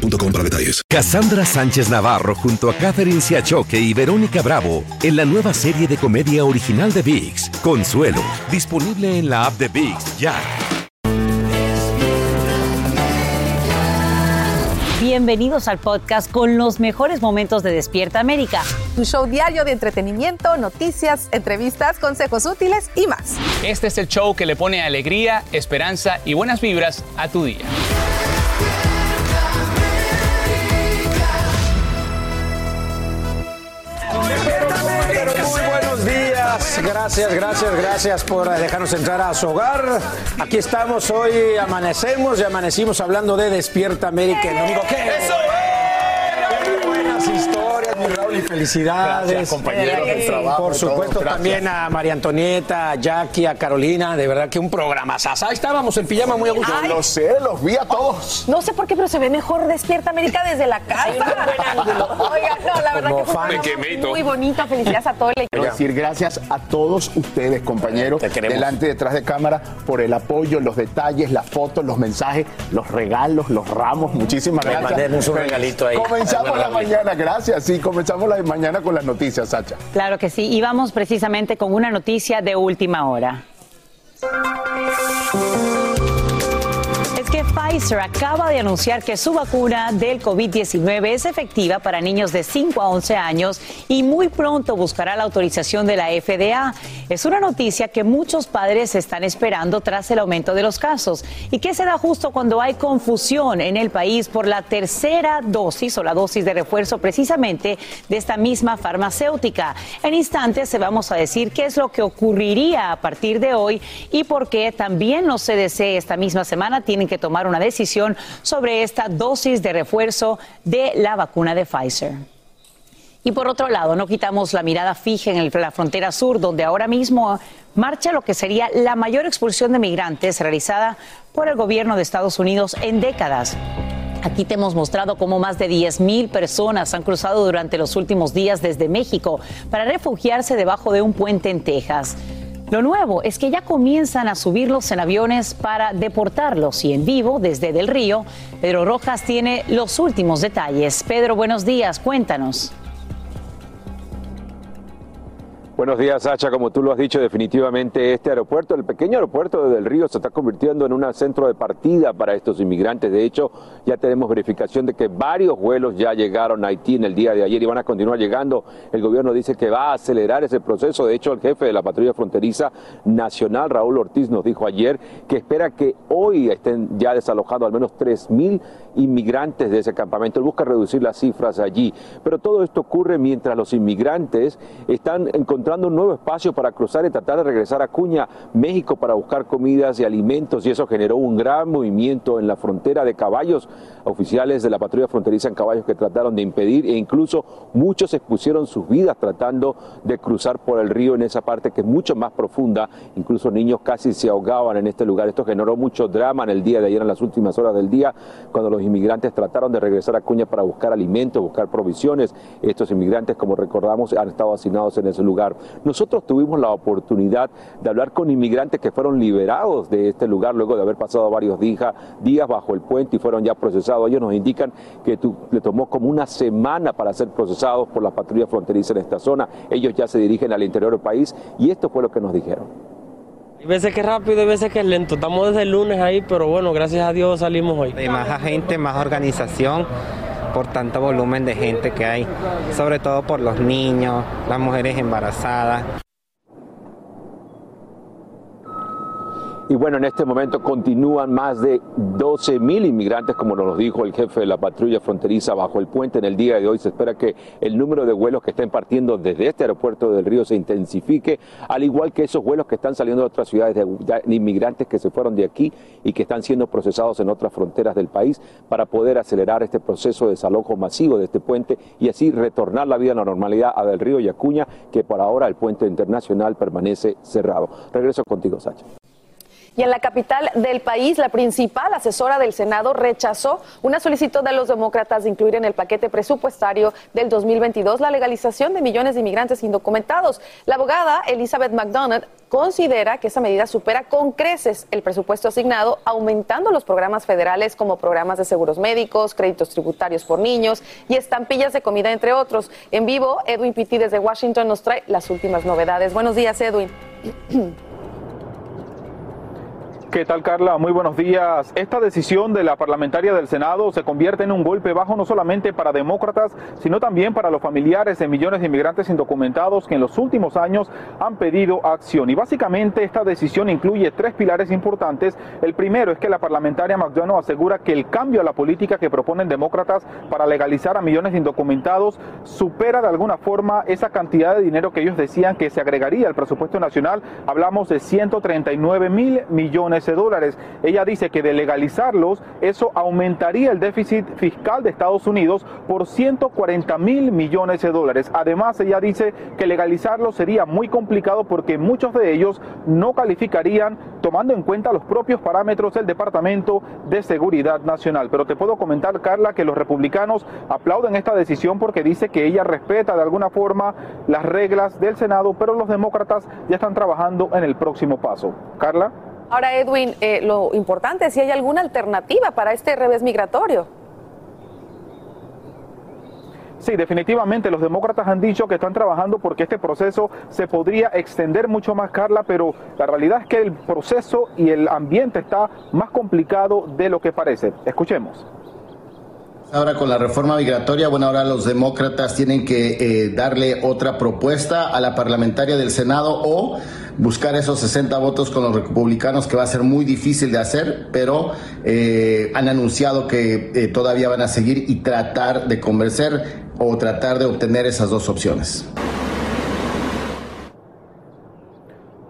boostmobile.com para detalles. Cassandra Sánchez Navarro junto a Catherine Siachoque y Verónica Bravo en la nueva serie de comedia original de VIX, Consuelo, disponible en la app de VIX ya. Bienvenidos al podcast con los mejores momentos de Despierta América. Tu show diario de entretenimiento, noticias, entrevistas, consejos útiles y más. Este es el show que le pone alegría, esperanza y buenas vibras a tu día. Gracias, gracias, gracias por dejarnos entrar a su hogar. Aquí estamos hoy, amanecemos y amanecimos hablando de Despierta América. ¡Eso! ¡Qué historias, mi Raúl, y felicidades! Gracias, compañero, Eh, del trabajo, Por supuesto, también a María Antonieta, a Jackie, a Carolina, de verdad que un programa. Ahí estábamos en pijama muy a gusto. Yo lo sé, los vi a todos. No sé por qué, pero se ve mejor Despierta América desde la casa. Oiga, no, la verdad Como que fue un fan. programa Me quemé y todo. muy bonito. Felicidades a todo el Quiero equipo. decir gracias a todos ustedes, compañeros, Te queremos. delante y detrás de cámara, por el apoyo, los detalles, las fotos, los mensajes, los regalos, los ramos. Muchísimas Me gracias. un regalito ahí. Comenzamos la Raúl. Gracias. Sí, comenzamos la mañana con las noticias, Sacha. Claro que sí, y vamos precisamente con una noticia de última hora. Pfizer acaba de anunciar que su vacuna del COVID-19 es efectiva para niños de 5 a 11 años y muy pronto buscará la autorización de la FDA. Es una noticia que muchos padres están esperando tras el aumento de los casos y que se da justo cuando hay confusión en el país por la tercera dosis o la dosis de refuerzo precisamente de esta misma farmacéutica. En instantes se vamos a decir qué es lo que ocurriría a partir de hoy y por qué también los CDC esta misma semana tienen que tomar una decisión sobre esta dosis de refuerzo de la vacuna de Pfizer. Y por otro lado, no quitamos la mirada fija en la frontera sur, donde ahora mismo marcha lo que sería la mayor expulsión de migrantes realizada por el gobierno de Estados Unidos en décadas. Aquí te hemos mostrado cómo más de 10 mil personas han cruzado durante los últimos días desde México para refugiarse debajo de un puente en Texas. Lo nuevo es que ya comienzan a subirlos en aviones para deportarlos y en vivo desde Del Río. Pedro Rojas tiene los últimos detalles. Pedro, buenos días, cuéntanos. Buenos días, Sacha. Como tú lo has dicho, definitivamente este aeropuerto, el pequeño aeropuerto de Del Río, se está convirtiendo en un centro de partida para estos inmigrantes. De hecho, ya tenemos verificación de que varios vuelos ya llegaron a Haití en el día de ayer y van a continuar llegando. El gobierno dice que va a acelerar ese proceso. De hecho, el jefe de la patrulla fronteriza nacional, Raúl Ortiz, nos dijo ayer que espera que hoy estén ya desalojados al menos 3.000 inmigrantes de ese campamento. Él busca reducir las cifras allí. Pero todo esto ocurre mientras los inmigrantes están encontrando un nuevo espacio para cruzar y tratar de regresar a Cuña, México, para buscar comidas y alimentos. Y eso generó un gran movimiento en la frontera de caballos. Oficiales de la patrulla fronteriza en caballos que trataron de impedir e incluso muchos expusieron sus vidas tratando de cruzar por el río en esa parte que es mucho más profunda. Incluso niños casi se ahogaban en este lugar. Esto generó mucho drama en el día de ayer, en las últimas horas del día, cuando los inmigrantes trataron de regresar a Cuña para buscar alimentos, buscar provisiones. Estos inmigrantes, como recordamos, han estado asignados en ese lugar. Nosotros tuvimos la oportunidad de hablar con inmigrantes que fueron liberados de este lugar luego de haber pasado varios días, días bajo el puente y fueron ya procesados. Ellos nos indican que tu- le tomó como una semana para ser procesados por la patrulla fronteriza en esta zona. Ellos ya se dirigen al interior del país y esto fue lo que nos dijeron. Hay veces que es rápido, hay veces que es lento. Estamos desde el lunes ahí, pero bueno, gracias a Dios salimos hoy. Hay más agente, más organización por tanto volumen de gente que hay, sobre todo por los niños, las mujeres embarazadas. Y bueno, en este momento continúan más de 12 mil inmigrantes, como nos lo dijo el jefe de la patrulla fronteriza bajo el puente. En el día de hoy se espera que el número de vuelos que estén partiendo desde este aeropuerto del río se intensifique, al igual que esos vuelos que están saliendo de otras ciudades de, inmigrantes que se fueron de aquí y que están siendo procesados en otras fronteras del país para poder acelerar este proceso de desalojo masivo de este puente y así retornar la vida a la normalidad a del río Yacuña, que por ahora el puente internacional permanece cerrado. Regreso contigo, Sacha. Y en la capital del país, la principal asesora del Senado rechazó una solicitud de los demócratas de incluir en el paquete presupuestario del 2022 la legalización de millones de inmigrantes indocumentados. La abogada Elizabeth McDonald considera que esa medida supera con creces el presupuesto asignado, aumentando los programas federales como programas de seguros médicos, créditos tributarios por niños y estampillas de comida, entre otros. En vivo, Edwin Pitti desde Washington nos trae las últimas novedades. Buenos días, Edwin. ¿Qué tal, Carla? Muy buenos días. Esta decisión de la parlamentaria del Senado se convierte en un golpe bajo no solamente para demócratas, sino también para los familiares de millones de inmigrantes indocumentados que en los últimos años han pedido acción. Y básicamente esta decisión incluye tres pilares importantes. El primero es que la parlamentaria McDonough asegura que el cambio a la política que proponen demócratas para legalizar a millones de indocumentados supera de alguna forma esa cantidad de dinero que ellos decían que se agregaría al presupuesto nacional. Hablamos de 139 mil millones de dólares. Ella dice que de legalizarlos, eso aumentaría el déficit fiscal de Estados Unidos por 140 mil millones de dólares. Además, ella dice que legalizarlos sería muy complicado porque muchos de ellos no calificarían tomando en cuenta los propios parámetros del Departamento de Seguridad Nacional. Pero te puedo comentar, Carla, que los republicanos aplauden esta decisión porque dice que ella respeta de alguna forma las reglas del Senado, pero los demócratas ya están trabajando en el próximo paso. Carla. Ahora, Edwin, eh, lo importante es si hay alguna alternativa para este revés migratorio. Sí, definitivamente los demócratas han dicho que están trabajando porque este proceso se podría extender mucho más, Carla, pero la realidad es que el proceso y el ambiente está más complicado de lo que parece. Escuchemos. Ahora con la reforma migratoria, bueno, ahora los demócratas tienen que eh, darle otra propuesta a la parlamentaria del Senado o buscar esos 60 votos con los republicanos, que va a ser muy difícil de hacer, pero eh, han anunciado que eh, todavía van a seguir y tratar de convencer o tratar de obtener esas dos opciones.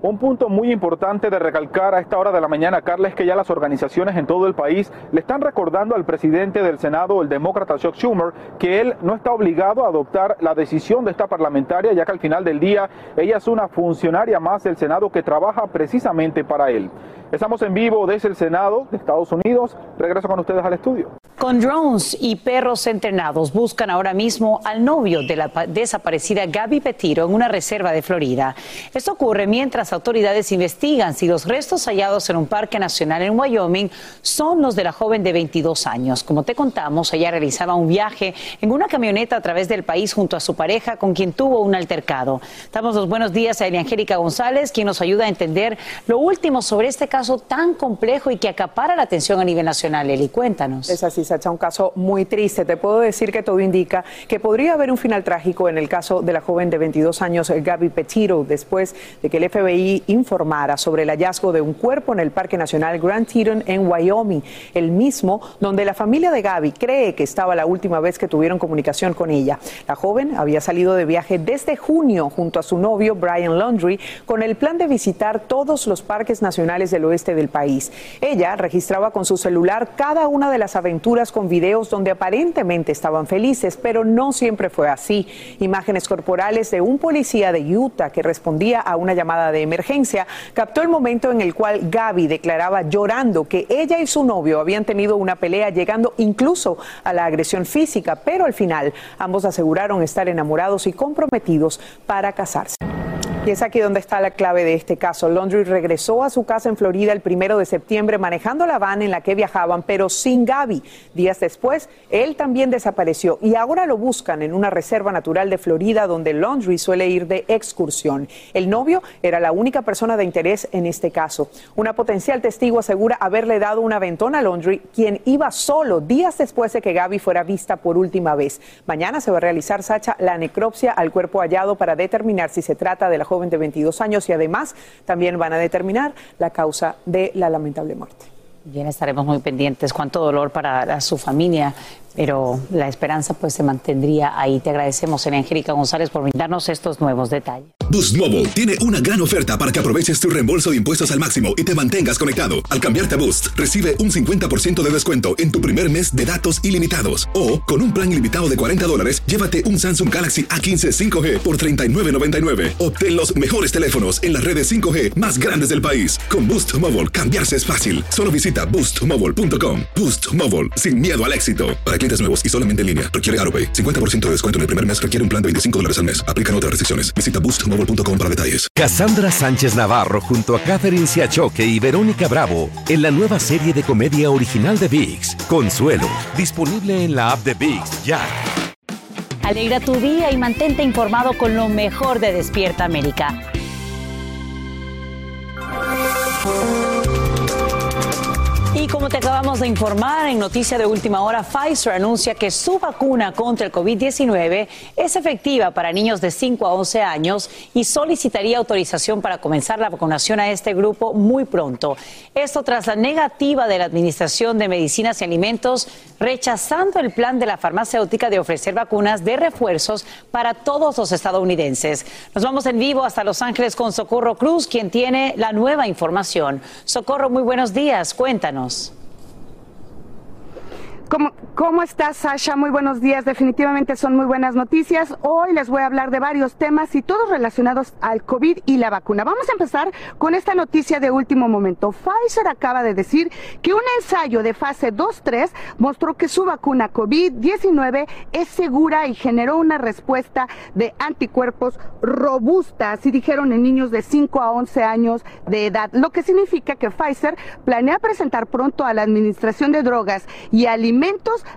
Un punto muy importante de recalcar a esta hora de la mañana, Carla, es que ya las organizaciones en todo el país le están recordando al presidente del Senado, el demócrata Chuck Schumer, que él no está obligado a adoptar la decisión de esta parlamentaria, ya que al final del día ella es una funcionaria más del Senado que trabaja precisamente para él. Estamos en vivo desde el Senado de Estados Unidos. Regreso con ustedes al estudio. Con drones y perros entrenados buscan ahora mismo al novio de la desaparecida Gaby Petiro en una reserva de Florida. Esto ocurre mientras autoridades investigan si los restos hallados en un parque nacional en Wyoming son los de la joven de 22 años. Como te contamos, ella realizaba un viaje en una camioneta a través del país junto a su pareja con quien tuvo un altercado. Damos los buenos días a Angélica González, quien nos ayuda a entender lo último sobre este caso tan complejo y que acapara la atención a nivel nacional. Eli, cuéntanos. Es así, Sacha, un caso muy triste. Te puedo decir que todo indica que podría haber un final trágico en el caso de la joven de 22 años, Gaby Petito, después de que el FBI informara sobre el hallazgo de un cuerpo en el Parque Nacional Grand Teton en Wyoming, el mismo donde la familia de Gaby cree que estaba la última vez que tuvieron comunicación con ella. La joven había salido de viaje desde junio junto a su novio Brian Laundry con el plan de visitar todos los parques nacionales del oeste del país. Ella registraba con su celular cada una de las aventuras con videos donde aparentemente estaban felices, pero no siempre fue así. Imágenes corporales de un policía de Utah que respondía a una llamada de emergencia captó el momento en el cual Gaby declaraba llorando que ella y su novio habían tenido una pelea llegando incluso a la agresión física, pero al final ambos aseguraron estar enamorados y comprometidos para casarse. Y es aquí donde está la clave de este caso. Laundry regresó a su casa en Florida el primero de septiembre manejando la van en la que viajaban, pero sin Gaby. Días después, él también desapareció y ahora lo buscan en una reserva natural de Florida donde Laundry suele ir de excursión. El novio era la única persona de interés en este caso. Una potencial testigo asegura haberle dado una ventona a Laundry, quien iba solo días después de que Gaby fuera vista por última vez. Mañana se va a realizar, Sacha, la necropsia al cuerpo hallado para determinar si se trata de la joven de 22 años y además también van a determinar la causa de la lamentable muerte. Bien, estaremos muy pendientes. Cuánto dolor para su familia pero la esperanza pues se mantendría ahí. Te agradecemos, en Angélica González, por brindarnos estos nuevos detalles. Boost Mobile tiene una gran oferta para que aproveches tu reembolso de impuestos al máximo y te mantengas conectado. Al cambiarte a Boost, recibe un 50% de descuento en tu primer mes de datos ilimitados. O, con un plan ilimitado de 40 dólares, llévate un Samsung Galaxy A15 5G por 39.99. Obtén los mejores teléfonos en las redes 5G más grandes del país. Con Boost Mobile, cambiarse es fácil. Solo visita boostmobile.com. Boost Mobile, sin miedo al éxito clientes nuevos y solamente en línea. Requiere AroPay. 50% de descuento en el primer mes requiere un plan de 25 dólares al mes. Aplican otras restricciones. Visita boostmobile.com para detalles. Cassandra Sánchez Navarro junto a Catherine Siachoque y Verónica Bravo en la nueva serie de comedia original de VIX, Consuelo. Disponible en la app de VIX ya. Alegra tu día y mantente informado con lo mejor de Despierta América. Y como te acabamos de informar en noticia de última hora, Pfizer anuncia que su vacuna contra el COVID-19 es efectiva para niños de 5 a 11 años y solicitaría autorización para comenzar la vacunación a este grupo muy pronto. Esto tras la negativa de la Administración de Medicinas y Alimentos rechazando el plan de la farmacéutica de ofrecer vacunas de refuerzos para todos los estadounidenses. Nos vamos en vivo hasta Los Ángeles con Socorro Cruz, quien tiene la nueva información. Socorro, muy buenos días. Cuéntanos. else. ¿Cómo, ¿Cómo, estás, Sasha? Muy buenos días. Definitivamente son muy buenas noticias. Hoy les voy a hablar de varios temas y todos relacionados al COVID y la vacuna. Vamos a empezar con esta noticia de último momento. Pfizer acaba de decir que un ensayo de fase 2-3 mostró que su vacuna COVID-19 es segura y generó una respuesta de anticuerpos robusta, así dijeron en niños de 5 a 11 años de edad, lo que significa que Pfizer planea presentar pronto a la Administración de Drogas y Alimentos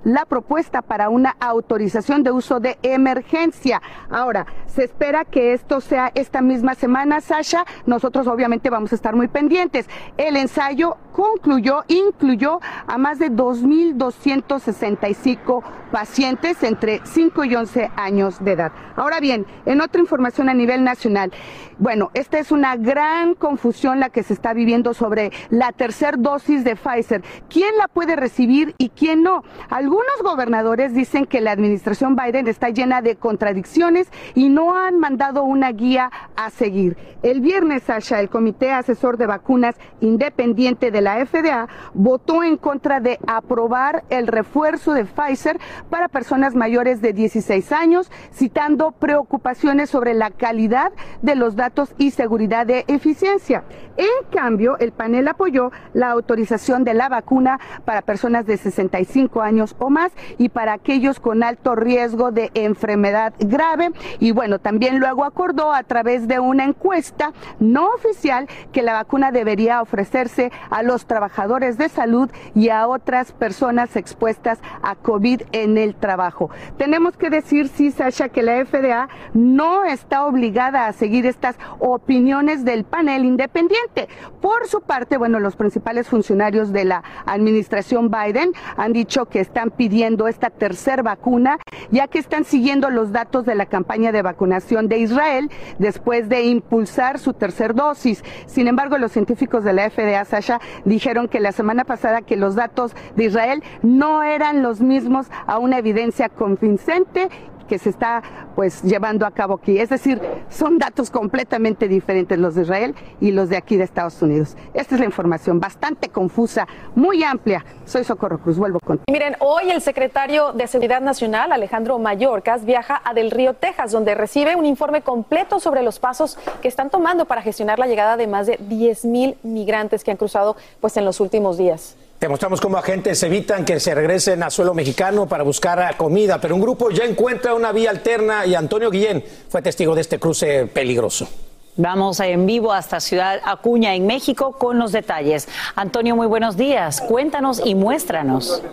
la propuesta para una autorización de uso de emergencia. Ahora, se espera que esto sea esta misma semana, Sasha. Nosotros obviamente vamos a estar muy pendientes. El ensayo concluyó, incluyó a más de 2.265 pacientes entre 5 y 11 años de edad. Ahora bien, en otra información a nivel nacional, bueno, esta es una gran confusión la que se está viviendo sobre la tercera dosis de Pfizer. ¿Quién la puede recibir y quién no? Algunos gobernadores dicen que la administración Biden está llena de contradicciones y no han mandado una guía a seguir. El viernes, Sasha, el Comité Asesor de Vacunas Independiente de la FDA votó en contra de aprobar el refuerzo de Pfizer para personas mayores de 16 años, citando preocupaciones sobre la calidad de los datos y seguridad de eficiencia. En cambio, el panel apoyó la autorización de la vacuna para personas de 65 años o más y para aquellos con alto riesgo de enfermedad grave. Y bueno, también luego acordó a través de una encuesta no oficial que la vacuna debería ofrecerse a los trabajadores de salud y a otras personas expuestas a COVID en el trabajo. Tenemos que decir, sí, Sasha, que la FDA no está obligada a seguir estas opiniones del panel independiente por su parte, bueno, los principales funcionarios de la administración Biden han dicho que están pidiendo esta tercera vacuna, ya que están siguiendo los datos de la campaña de vacunación de Israel después de impulsar su tercer dosis. Sin embargo, los científicos de la FDA, Sasha, dijeron que la semana pasada que los datos de Israel no eran los mismos a una evidencia convincente que se está pues llevando a cabo aquí. Es decir, son datos completamente diferentes los de Israel y los de aquí de Estados Unidos. Esta es la información bastante confusa, muy amplia. Soy Socorro Cruz, vuelvo con. Miren, hoy el secretario de Seguridad Nacional, Alejandro Mayorkas, viaja a Del Río, Texas, donde recibe un informe completo sobre los pasos que están tomando para gestionar la llegada de más de 10 mil migrantes que han cruzado pues en los últimos días. Demostramos cómo agentes evitan que se regresen a suelo mexicano para buscar comida, pero un grupo ya encuentra una vía alterna y Antonio Guillén fue testigo de este cruce peligroso. Vamos en vivo hasta Ciudad Acuña, en México, con los detalles. Antonio, muy buenos días. Cuéntanos y muéstranos.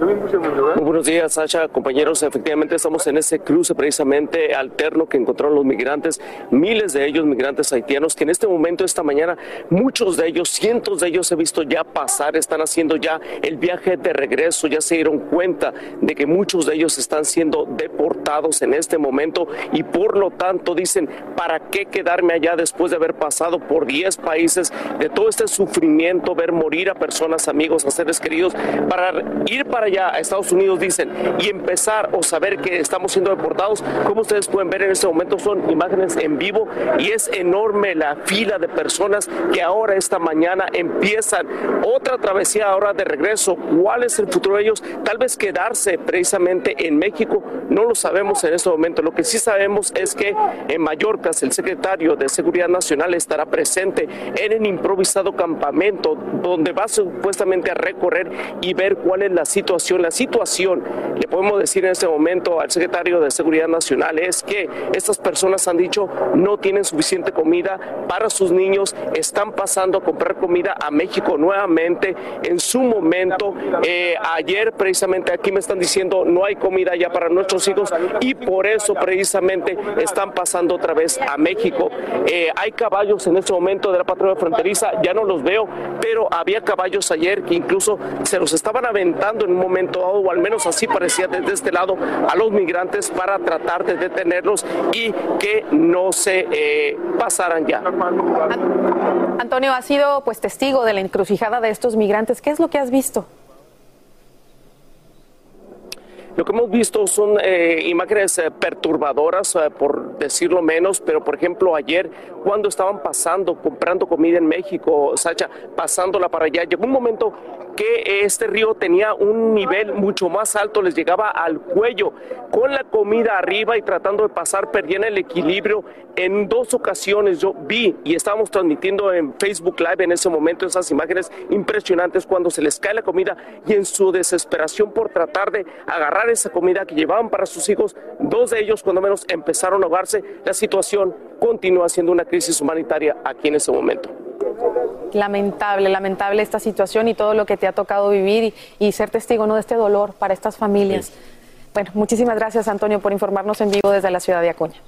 Buenos días, Sacha, compañeros. Efectivamente, estamos en ese cruce precisamente alterno que encontraron los migrantes, miles de ellos, migrantes haitianos, que en este momento, esta mañana, muchos de ellos, cientos de ellos he visto ya pasar, están haciendo ya el viaje de regreso, ya se dieron cuenta de que muchos de ellos están siendo deportados en este momento y por lo tanto dicen, ¿para qué quedarme allá después de haber pasado por 10 países de todo este sufrimiento, ver morir a personas, amigos, a seres queridos, para ir para allá a Estados Unidos, dicen, y empezar o saber que estamos siendo deportados? Como ustedes pueden ver en este momento son imágenes en vivo y es enorme la fila de personas que ahora esta mañana empiezan otra travesía ahora de regreso. ¿Cuál es el futuro de ellos? Tal vez quedarse precisamente en México, no lo sabemos en este momento. Lo que sí sabemos es que en Mallorca el secretario de Seguridad Nacional estará presente en el improvisado campamento donde va supuestamente a recorrer y ver cuál es la situación. La situación, le podemos decir en este momento al secretario de Seguridad Nacional, es que estas personas han dicho no tienen suficiente comida para sus niños, están pasando a comprar comida a México nuevamente. En su momento, eh, ayer precisamente aquí me están diciendo no hay comida ya para nuestros hijos y por eso precisamente están pasando otra vez a México. Eh, hay caballos en este momento de la patrulla fronteriza, ya no los veo, pero había caballos ayer que incluso se los estaban aventando en un momento dado, o al menos así parecía desde este lado, a los migrantes para tratar de detenerlos y que no se eh, pasaran ya. Antonio, ha sido pues testigo de la encrucijada de estos migrantes. ¿Qué es lo que has visto? Lo que hemos visto son eh, imágenes eh, perturbadoras, eh, por decirlo menos, pero por ejemplo ayer cuando estaban pasando, comprando comida en México, Sacha, pasándola para allá, llegó un momento que este río tenía un nivel mucho más alto, les llegaba al cuello, con la comida arriba y tratando de pasar, perdían el equilibrio. En dos ocasiones yo vi y estábamos transmitiendo en Facebook Live en ese momento esas imágenes impresionantes cuando se les cae la comida y en su desesperación por tratar de agarrar esa comida que llevaban para sus hijos, dos de ellos cuando menos empezaron a ahogarse. La situación continúa siendo una crisis humanitaria aquí en ese momento. Lamentable, lamentable esta situación y todo lo que te ha tocado vivir y, ser testigo ¿no? de este dolor para estas familias. Bueno, muchísimas gracias Antonio por informarnos en vivo desde la ciudad de Acuña.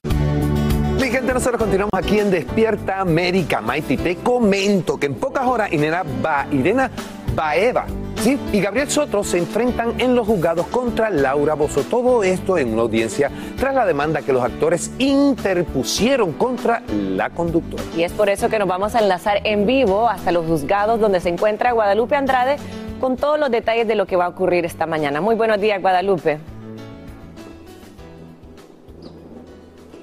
Mi gente, nosotros continuamos aquí en Despierta América. Maiti, te comento que en pocas horas Irena, ba, Irena Baeva ¿sí? y Gabriel Soto se enfrentan en los juzgados contra Laura Bozo. Todo esto en una audiencia tras la demanda que los actores interpusieron contra la conductora. Y es por eso que nos vamos a enlazar en vivo hasta los juzgados donde se encuentra Guadalupe Andrade con todos los detalles de lo que va a ocurrir esta mañana. Muy buenos días, Guadalupe.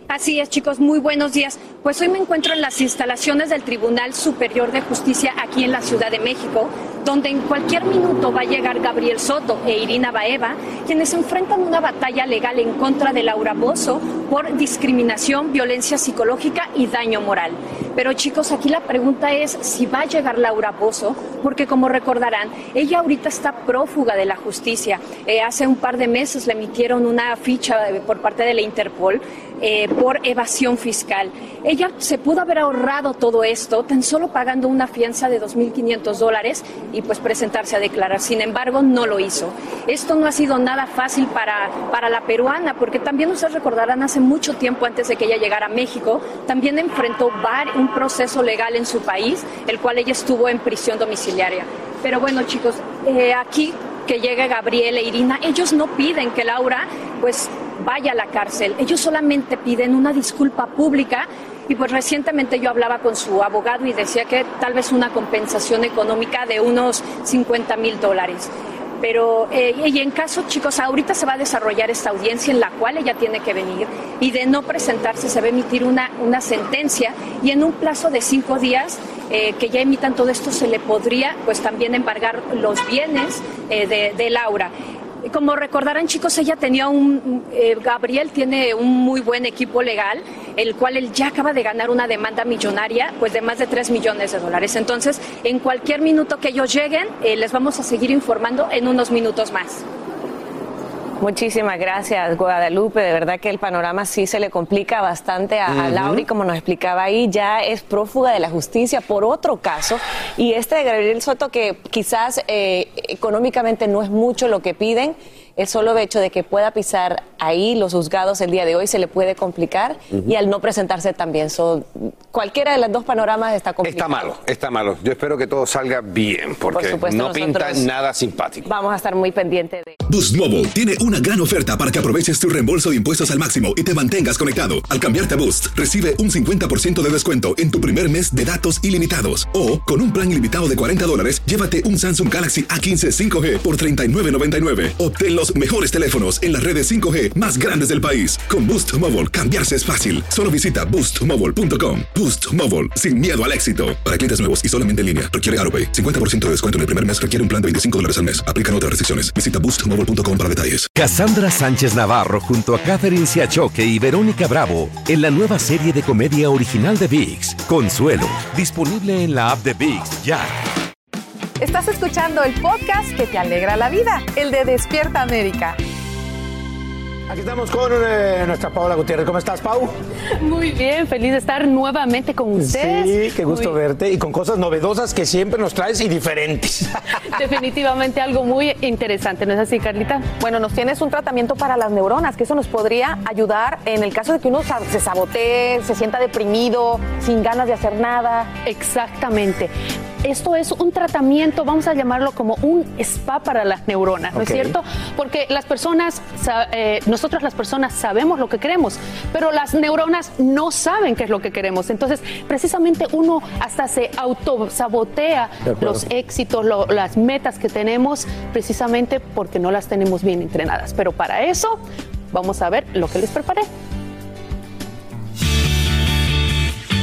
Así es, chicos, muy buenos días. Pues hoy me encuentro en las instalaciones del Tribunal Superior de Justicia aquí en la Ciudad de México, donde en cualquier minuto va a llegar Gabriel Soto e Irina Baeva, quienes enfrentan una batalla legal en contra de Laura Bozo por discriminación, violencia psicológica y daño moral. Pero chicos, aquí la pregunta es si va a llegar Laura Bozo, porque como recordarán, ella ahorita está prófuga de la justicia. Eh, hace un par de meses le emitieron una ficha por parte de la Interpol eh, por evasión fiscal. Ella se pudo haber ahorrado todo esto tan solo pagando una fianza de 2.500 dólares y pues presentarse a declarar. Sin embargo, no lo hizo. Esto no ha sido nada fácil para, para la peruana, porque también ustedes recordarán hace mucho tiempo antes de que ella llegara a México, también enfrentó un proceso legal en su país, el cual ella estuvo en prisión domiciliaria. Pero bueno, chicos, eh, aquí que llegue Gabriel e Irina, ellos no piden que Laura pues vaya a la cárcel. Ellos solamente piden una disculpa pública y pues recientemente yo hablaba con su abogado y decía que tal vez una compensación económica de unos 50 mil dólares. Pero, eh, y en caso, chicos, ahorita se va a desarrollar esta audiencia en la cual ella tiene que venir y de no presentarse se va a emitir una, una sentencia y en un plazo de cinco días eh, que ya emitan todo esto se le podría pues también embargar los bienes eh, de, de Laura. Como recordarán chicos, ella tenía un, eh, Gabriel tiene un muy buen equipo legal, el cual él ya acaba de ganar una demanda millonaria, pues de más de 3 millones de dólares. Entonces, en cualquier minuto que ellos lleguen, eh, les vamos a seguir informando en unos minutos más. Muchísimas gracias, Guadalupe. De verdad que el panorama sí se le complica bastante a, a Lauri, como nos explicaba ahí, ya es prófuga de la justicia por otro caso. Y este de Gabriel Soto, que quizás eh, económicamente no es mucho lo que piden, el solo hecho de que pueda pisar ahí los juzgados el día de hoy se le puede complicar y al no presentarse también. So, cualquiera de los dos panoramas está complicado. Está malo, está malo. Yo espero que todo salga bien, porque supuesto, no pinta nada simpático. Vamos a estar muy pendientes de... Boost Mobile tiene una gran oferta para que aproveches tu reembolso de impuestos al máximo y te mantengas conectado. Al cambiarte a Boost, recibe un 50% de descuento en tu primer mes de datos ilimitados. O, con un plan ilimitado de 40 dólares, llévate un Samsung Galaxy A15 5G por $39.99. Obtén los mejores teléfonos en las redes 5G más grandes del país. Con Boost Mobile, cambiarse es fácil. Solo visita boostmobile.com. Boost Mobile, sin miedo al éxito. Para clientes nuevos y solamente en línea, requiere AroPay. 50% de descuento en el primer mes requiere un plan de 25 dólares al mes. Aplican otras restricciones. Visita boostmobile.com para detalles. Cassandra Sánchez Navarro junto a Catherine Siachoque y Verónica Bravo en la nueva serie de comedia original de VIX, Consuelo, disponible en la app de VIX ya. Estás escuchando el podcast que te alegra la vida, el de Despierta América. Aquí estamos con eh, nuestra Paola Gutiérrez. ¿Cómo estás, Pau? Muy bien, feliz de estar nuevamente con ustedes. Sí, qué gusto Muy- verte y con cosas novedosas que siempre nos traes y diferentes. Definitivamente algo muy interesante, ¿no es así, Carlita? Bueno, nos tienes un tratamiento para las neuronas, que eso nos podría ayudar en el caso de que uno se sabotee, se sienta deprimido, sin ganas de hacer nada. Exactamente. Esto es un tratamiento, vamos a llamarlo como un spa para las neuronas, ¿no es cierto? Porque las personas, eh, nosotros las personas sabemos lo que queremos, pero las neuronas no saben qué es lo que queremos. Entonces, precisamente uno hasta se autosabotea los éxitos, lo- las metas que tenemos, precisamente porque no las tenemos bien entrenadas. Pero para eso, vamos a ver lo que les preparé.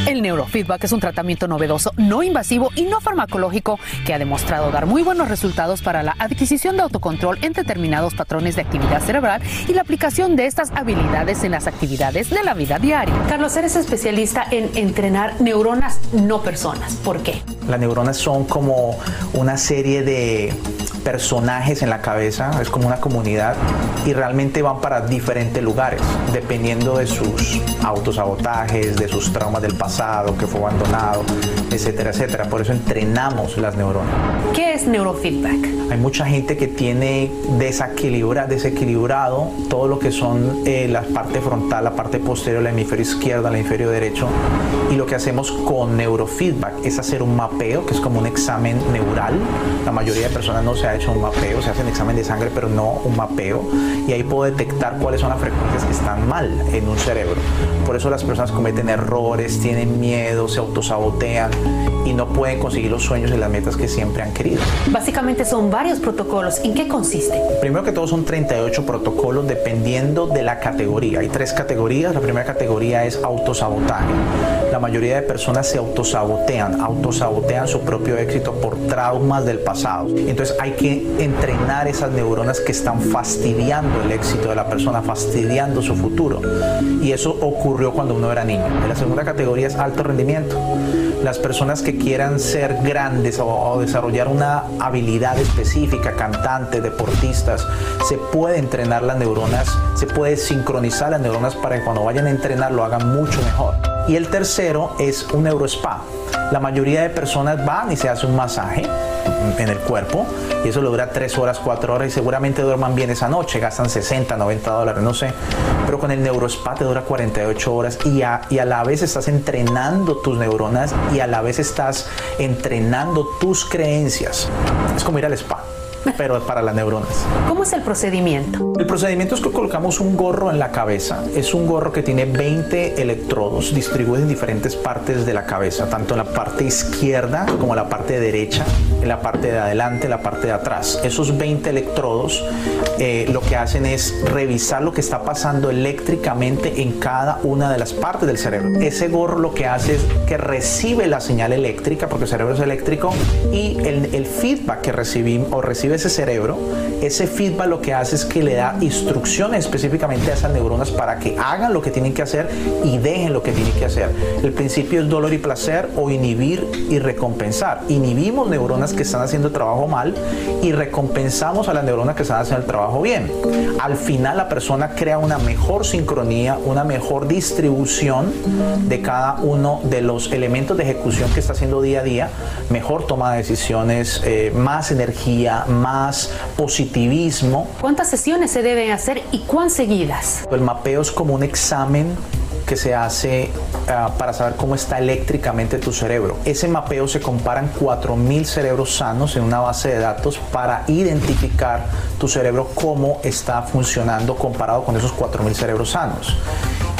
El neurofeedback es un tratamiento novedoso, no invasivo y no farmacológico que ha demostrado dar muy buenos resultados para la adquisición de autocontrol en determinados patrones de actividad cerebral y la aplicación de estas habilidades en las actividades de la vida diaria. Carlos, eres especialista en entrenar neuronas, no personas. ¿Por qué? Las neuronas son como una serie de personajes en la cabeza, es como una comunidad y realmente van para diferentes lugares, dependiendo de sus autosabotajes, de sus traumas del pasado, que fue abandonado, etcétera, etcétera. Por eso entrenamos las neuronas. ¿Qué es neurofeedback? Hay mucha gente que tiene desequilibra, desequilibrado todo lo que son eh, la parte frontal, la parte posterior, el hemisferio izquierdo, el hemisferio derecho. Y lo que hacemos con neurofeedback es hacer un mapeo, que es como un examen neural. La mayoría de personas no se ha hecho un mapeo, se hace un examen de sangre, pero no un mapeo. Y ahí puedo detectar cuáles son las frecuencias que están mal en un cerebro. Por eso las personas cometen errores, tienen miedo, se autosabotean y no pueden conseguir los sueños y las metas que siempre han querido. Básicamente son varios protocolos. ¿En qué consiste? Primero que todo son 38 protocolos dependiendo de la categoría. Hay tres categorías. La primera categoría es autosabotaje. La mayoría de personas se autosabotean, autosabotean su propio éxito por traumas del pasado. Entonces hay que entrenar esas neuronas que están fastidiando el éxito de la persona, fastidiando su futuro. Y eso ocurrió cuando uno era niño. La segunda categoría es alto rendimiento las personas que quieran ser grandes o, desarrollar una habilidad específica, cantantes, deportistas, se puede entrenar las neuronas, se puede sincronizar las neuronas para que cuando vayan a entrenar lo hagan mucho mejor. Y el tercero es un neurospa. La mayoría de personas van y se hace un masaje en el cuerpo y eso le dura 3 horas, 4 horas y seguramente duerman bien esa noche, gastan 60, 90 dólares, no sé. Pero con el neurospa te dura 48 horas y a, y a la vez estás entrenando tus neuronas y a la vez estás entrenando tus creencias. Es como ir al spa, pero para las neuronas. ¿Cómo es el procedimiento? El procedimiento es que colocamos un gorro en la cabeza. Es un gorro que tiene 20 electrodos distribuidos en diferentes partes de la cabeza, tanto en la parte izquierda como en la parte derecha, en la parte de adelante, en la parte de atrás. Esos 20 electrodos eh, lo que hacen es revisar lo que está pasando eléctricamente en cada una de las partes del cerebro. Ese gorro lo que hace es que recibe la señal eléctrica, porque el cerebro es eléctrico, y el, el feedback que recibimos o recibe recibe ese cerebro, ese feedback lo que hace es que le da instrucciones específicamente a esas neuronas para que hagan lo que tienen que hacer y dejen lo que tienen que hacer. El principio es dolor y placer o inhibir y recompensar. Inhibimos neuronas que están haciendo trabajo mal y recompensamos a las neuronas que están haciendo el trabajo bien. Al final la persona crea una mejor sincronía, una mejor distribución de cada uno de los elementos de ejecución que está haciendo día a día, mejor toma de decisiones, eh, más energía, más positivismo. ¿Cuántas sesiones se deben hacer y cuán seguidas? El mapeo es como un examen que se hace ah, para saber cómo está eléctricamente tu cerebro. Ese mapeo se comparan 4.000 cerebros sanos en una base de datos para identificar tu cerebro cómo está funcionando comparado con esos 4.000 cerebros sanos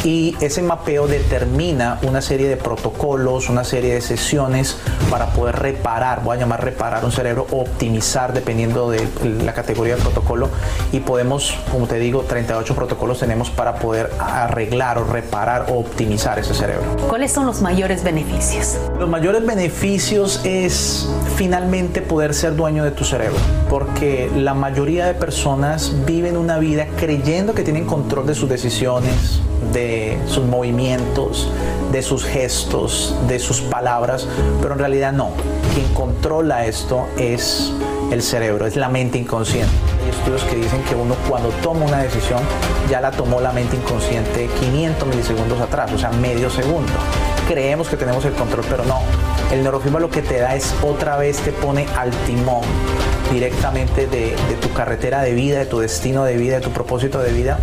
y ese mapeo determina una serie de protocolos, una serie de sesiones para poder reparar, voy a llamar reparar un cerebro, optimizar dependiendo de la categoría del protocolo y podemos, como te digo, 38 protocolos tenemos para poder arreglar o reparar o optimizar ese cerebro. ¿Cuáles son los mayores beneficios? Los mayores beneficios es finalmente poder ser dueño de tu cerebro, porque la mayoría de personas viven una vida creyendo que tienen control de sus decisiones, de sus movimientos, de sus gestos, de sus palabras, pero en realidad no. Quien controla esto es el cerebro, es la mente inconsciente. Hay estudios que dicen que uno cuando toma una decisión ya la tomó la mente inconsciente 500 milisegundos atrás, o sea, medio segundo. Creemos que tenemos el control, pero no. El neurofeedback lo que te da es otra vez te pone al timón directamente de, de tu carretera de vida, de tu destino de vida, de tu propósito de vida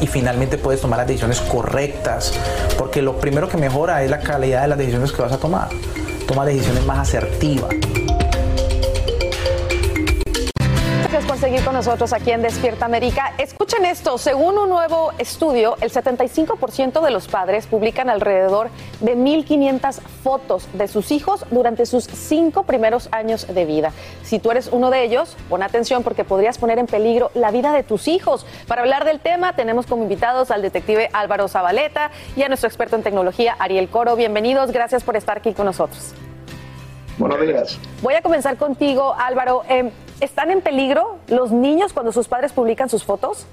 y finalmente puedes tomar las decisiones correctas, porque lo primero que mejora es la calidad de las decisiones que vas a tomar. Toma decisiones más asertivas. Seguir con nosotros aquí en Despierta América. Escuchen esto, según un nuevo estudio, el 75% de los padres publican alrededor de 1.500 fotos de sus hijos durante sus cinco primeros años de vida. Si tú eres uno de ellos, pon atención porque podrías poner en peligro la vida de tus hijos. Para hablar del tema, tenemos como invitados al detective Álvaro Zabaleta y a nuestro experto en tecnología, Ariel Coro. Bienvenidos, gracias por estar aquí con nosotros. Buenos días. Voy a comenzar contigo, Álvaro. Eh, ¿Están en peligro los niños cuando sus padres publican sus fotos?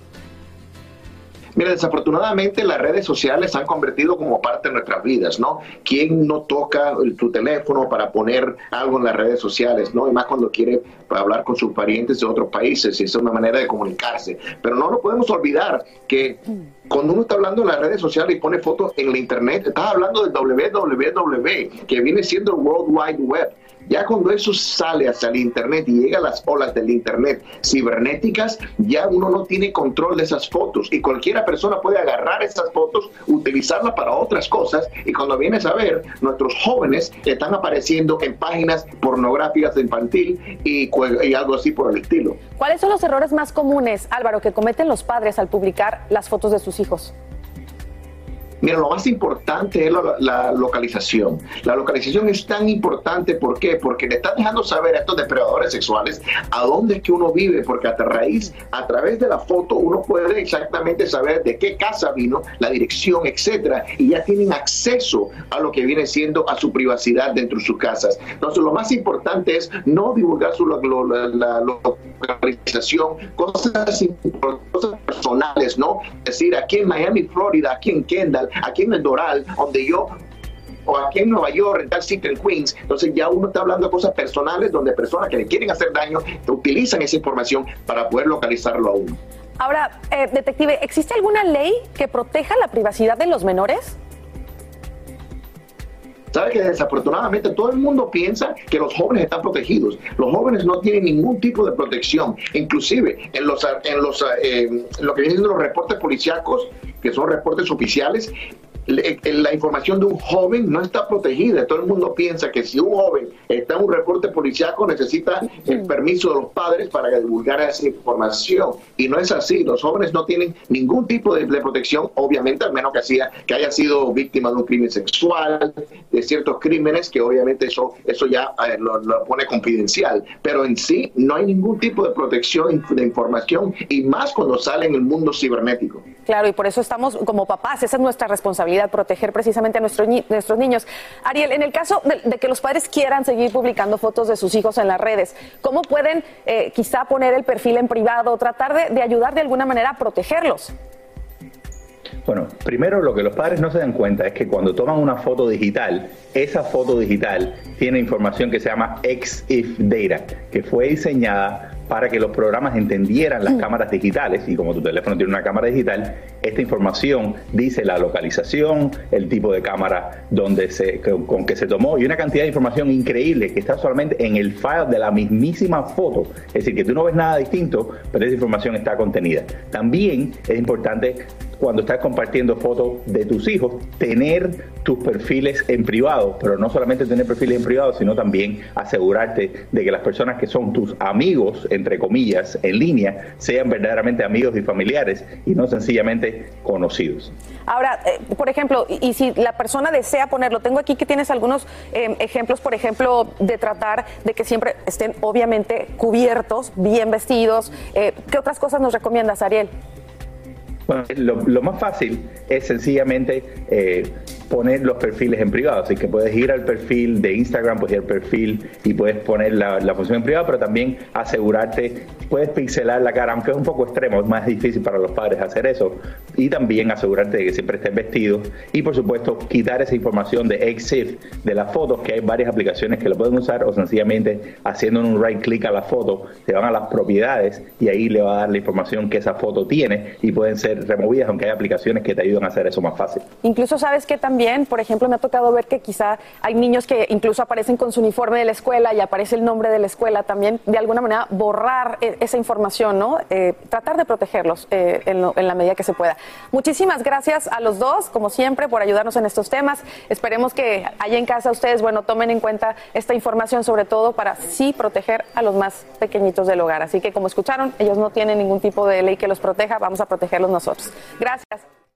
Mira, desafortunadamente las redes sociales se han convertido como parte de nuestras vidas, ¿no? ¿Quién no toca tu teléfono para poner algo en las redes sociales, ¿no? Y más cuando quiere hablar con sus parientes de otros países, y es una manera de comunicarse. Pero no nos podemos olvidar que cuando uno está hablando en las redes sociales y pone fotos en la internet, estás hablando del www, que viene siendo el World Wide Web. Ya cuando eso sale hacia el Internet y llega a las olas del Internet cibernéticas, ya uno no tiene control de esas fotos y cualquiera persona puede agarrar esas fotos, utilizarlas para otras cosas y cuando vienes a ver, nuestros jóvenes están apareciendo en páginas pornográficas infantil y algo así por el estilo. ¿Cuáles son los errores más comunes, Álvaro, que cometen los padres al publicar las fotos de sus hijos? Mira, lo más importante es la, localización. La localización es tan importante, ¿por qué? Porque le están dejando saber a estos depredadores sexuales a dónde es que uno vive, porque a raíz, a través de la foto, uno puede exactamente saber de qué casa vino, la dirección, etcétera, y ya tienen acceso a lo que viene siendo a su privacidad dentro de sus casas. Entonces, lo más importante es no divulgar su la, localización, cosas, cosas personales, ¿no? Es decir, aquí en Miami, Florida, aquí en Kendall, aquí en el Doral, donde yo o aquí en Nueva York, en tal sitio en Queens. Entonces ya uno está hablando de cosas personales donde personas que le quieren hacer daño utilizan esa información para poder localizarlo a uno. Ahora, eh, detective, ¿existe alguna ley que proteja la privacidad de los menores? Sabe que desafortunadamente todo el mundo piensa que los jóvenes están protegidos. Los jóvenes no tienen ningún tipo de protección. Inclusive en los en los eh, lo que vienen los reportes policíacos, que son reportes oficiales, la información de un joven no está protegida. Todo el mundo piensa que si un joven está en un reporte policiaco necesita el permiso de los padres para divulgar esa información. Y no es así. Los jóvenes no tienen ningún tipo de, protección, obviamente, al menos que, haya, que haya sido víctima de un crimen sexual, de ciertos crímenes, que obviamente eso, eso ya eh, lo, lo, pone confidencial. Pero en sí no hay ningún tipo de protección de información y más cuando sale en el mundo cibernético. Claro, y por eso estamos como papás, esa es nuestra responsabilidad proteger precisamente a nuestros, nuestros niños. Ariel, en el caso de, que los padres quieran seguir publicando fotos de sus hijos en las redes, ¿cómo pueden eh, quizá poner el perfil en privado, tratar de, de ayudar de alguna manera a protegerlos? Bueno, primero lo que los padres no se dan cuenta es que cuando toman una foto digital, esa foto digital tiene información que se llama EXIF Data, que fue diseñada para que los programas entendieran las mm. cámaras digitales y como tu teléfono tiene una cámara digital, esta información dice la localización, el tipo de cámara donde se, con, que se tomó y una cantidad de información increíble que está solamente en el file de la mismísima foto. Es decir, que tú no ves nada distinto, pero esa información está contenida. También es importante cuando estás compartiendo fotos de tus hijos, tener tus perfiles en privado, pero no solamente tener perfiles en privado, sino también asegurarte de que las personas que son tus amigos, entre comillas, en línea, sean verdaderamente amigos y familiares y no sencillamente conocidos. Ahora, eh, por ejemplo, y, si la persona desea ponerlo, tengo aquí que tienes algunos eh, ejemplos, por ejemplo, de tratar de que siempre estén obviamente cubiertos, bien vestidos. Eh, ¿Qué otras cosas nos recomiendas, Ariel? Bueno, lo, más fácil es sencillamente eh, poner los perfiles en privado. Así que puedes ir al perfil de Instagram, puedes ir al perfil y puedes poner la, función en privado, pero también asegurarte, puedes pixelar la cara, aunque es un poco extremo, es más difícil para los padres hacer eso. Y también asegurarte de que siempre estén vestidos. Y por supuesto, quitar esa información de EXIF de las fotos, que hay varias aplicaciones que lo pueden usar, o sencillamente haciendo un right click a la foto, te van a las propiedades y ahí le va a dar la información que esa foto tiene y pueden ser removidas, aunque hay aplicaciones que te ayudan a hacer eso más fácil. Incluso sabes que también por ejemplo, me ha tocado ver que quizá hay niños que incluso aparecen con su uniforme de la escuela y aparece el nombre de la escuela, también de alguna manera borrar e, esa información, ¿no? Eh, tratar de protegerlos eh, en, la medida que se pueda. Muchísimas gracias a los dos, como siempre, por ayudarnos en estos temas. Esperemos que allá en casa ustedes, bueno, tomen en cuenta esta información, sobre todo para sí proteger a los más pequeñitos del hogar. Así que, como escucharon, ellos no tienen ningún tipo de ley que los proteja, vamos a protegerlos nosotros. Gracias.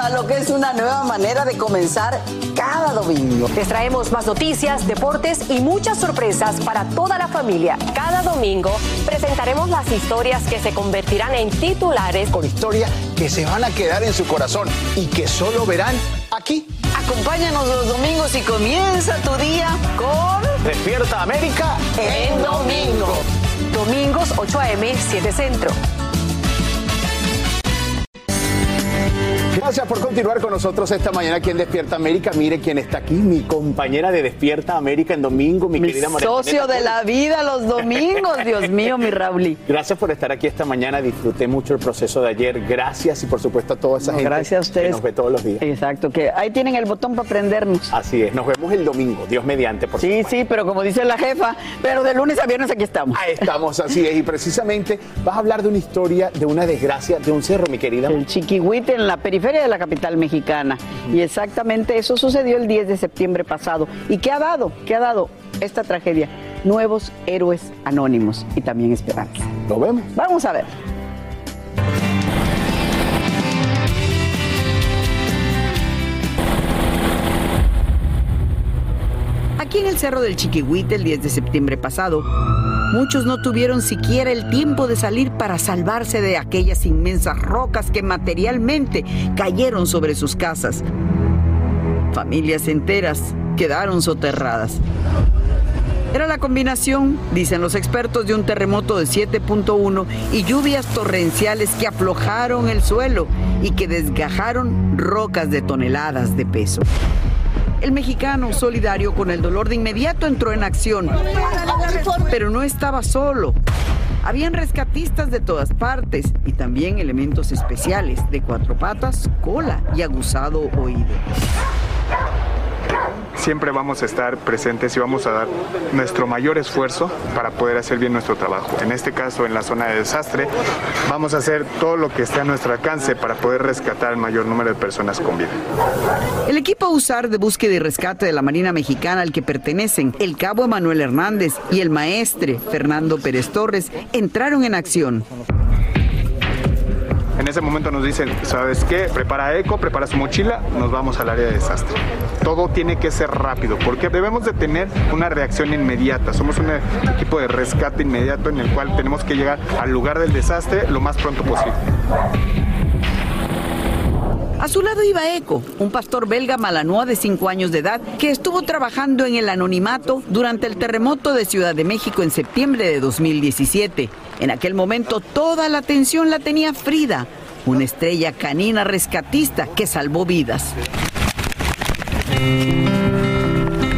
a lo que es una nueva manera de comenzar cada domingo. Les traemos más noticias, deportes y muchas sorpresas para toda la familia. Cada domingo presentaremos las historias que se convertirán en titulares. Con historias que se van a quedar en su corazón y que solo verán aquí. Acompáñanos los domingos y comienza tu día con Despierta América en domingo. Domingos 8 a.m. 7 Centro. Gracias por continuar con nosotros esta mañana aquí en Despierta América. Mire quién está aquí, mi compañera de Despierta América en domingo, mi, querida María. Socio de la vida los domingos, Dios mío, mi Raúl. Gracias por estar aquí esta mañana. Disfruté mucho el proceso de ayer. Gracias y por supuesto a toda esa gente gracias a ustedes. que nos ve todos los días. Exacto, que ahí tienen el botón para prendernos. Así es. Nos vemos el domingo, Dios mediante, por Sí, sí, pero como dice la jefa, pero de lunes a viernes aquí estamos. Ahí estamos, así es. Y precisamente vas a hablar de una historia, de una desgracia, de un cerro, mi querida. El Chiquihuite en la periferia de la capital mexicana mexicana. Y exactamente eso sucedió el 10 de septiembre pasado. ¿Y qué ha dado? ¿Qué ha dado esta tragedia? Nuevos héroes anónimos y también esperanza. Lo vemos. Vamos a ver. Aquí en el Cerro del Chiquihuite el 10 de septiembre pasado, Muchos no tuvieron siquiera el tiempo de salir para salvarse de aquellas inmensas rocas que materialmente cayeron sobre sus casas. Familias enteras quedaron soterradas. Era la combinación, dicen los expertos, de un terremoto de 7.1 y lluvias torrenciales que aflojaron el suelo y que desgajaron rocas de toneladas de peso. El mexicano, solidario con el dolor, de inmediato entró en acción. Pero no estaba solo. Habían rescatistas de todas partes y también elementos especiales de cuatro patas, cola y aguzado oído. Siempre vamos a estar presentes y vamos a dar nuestro mayor esfuerzo para poder hacer bien nuestro trabajo. En este caso, en la zona de desastre, vamos a hacer todo lo que esté a nuestro alcance para poder rescatar el mayor número de personas con vida. El equipo USAR de búsqueda y rescate de la Marina Mexicana al que pertenecen el cabo Emanuel Hernández y el maestre Fernando Pérez Torres entraron en acción. Ese momento nos dicen, ¿sabes qué? Prepara eco, prepara su mochila, nos vamos al área de desastre. Todo tiene que ser rápido, porque debemos de tener una reacción inmediata. Somos un equipo de rescate inmediato en el cual tenemos que llegar al lugar del desastre lo más pronto posible. A su lado iba Eco, un pastor belga malanoa de 5 años de edad que estuvo trabajando en el anonimato durante el terremoto de Ciudad de México en septiembre de 2017. En aquel momento toda la atención la tenía Frida, una estrella canina rescatista que salvó vidas.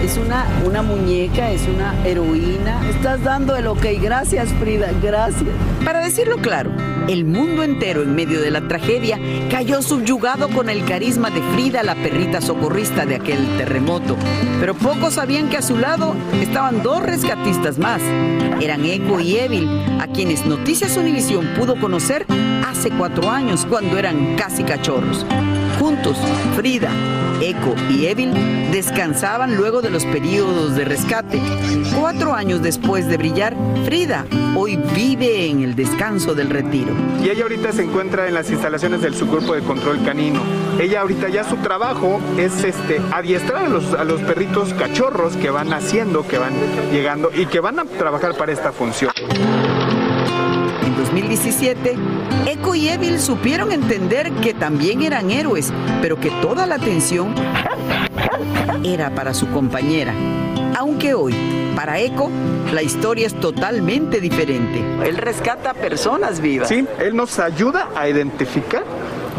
Es una, una muñeca, es una heroína. Estás dando el ok. Gracias, Frida. Gracias. Para decirlo claro, el mundo entero en medio de la tragedia cayó subyugado con el carisma de Frida, la perrita socorrista de aquel terremoto. Pero pocos sabían que a su lado estaban dos rescatistas más. Eran Eco y Evil, a quienes Noticias Univisión pudo conocer hace cuatro años, cuando eran casi cachorros. Juntos, Frida, Eco y Evil descansaban luego de los periodos de rescate. Cuatro años después de brillar, Frida hoy vive en el descanso del retiro. Y ella ahorita se encuentra en las instalaciones del subgrupo de control canino. Ella ahorita ya su trabajo es este adiestrar a los, a los perritos cachorros que van naciendo, que van llegando y que van a trabajar para esta función. En 2017, Echo y Evil supieron entender que también eran héroes, pero que toda la atención era para su compañera. Aunque hoy, para Echo, la historia es totalmente diferente. Él rescata personas vivas. Sí, él nos ayuda a identificar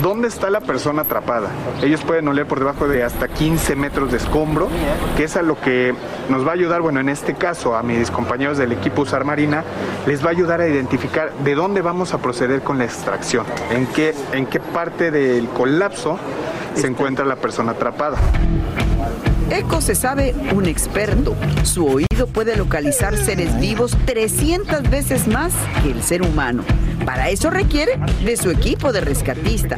dónde está la persona atrapada. Ellos pueden oler por debajo de hasta 15 metros de escombro, que es a lo que nos va a ayudar, bueno, en este caso a mis compañeros del equipo USAR Marina, les va a ayudar a identificar de dónde vamos a proceder con la extracción, en qué, en qué parte del colapso se encuentra la persona atrapada. Eco se sabe un experto. Su oído puede localizar seres vivos 300 veces más que el ser humano. Para eso requiere de su equipo de rescatista.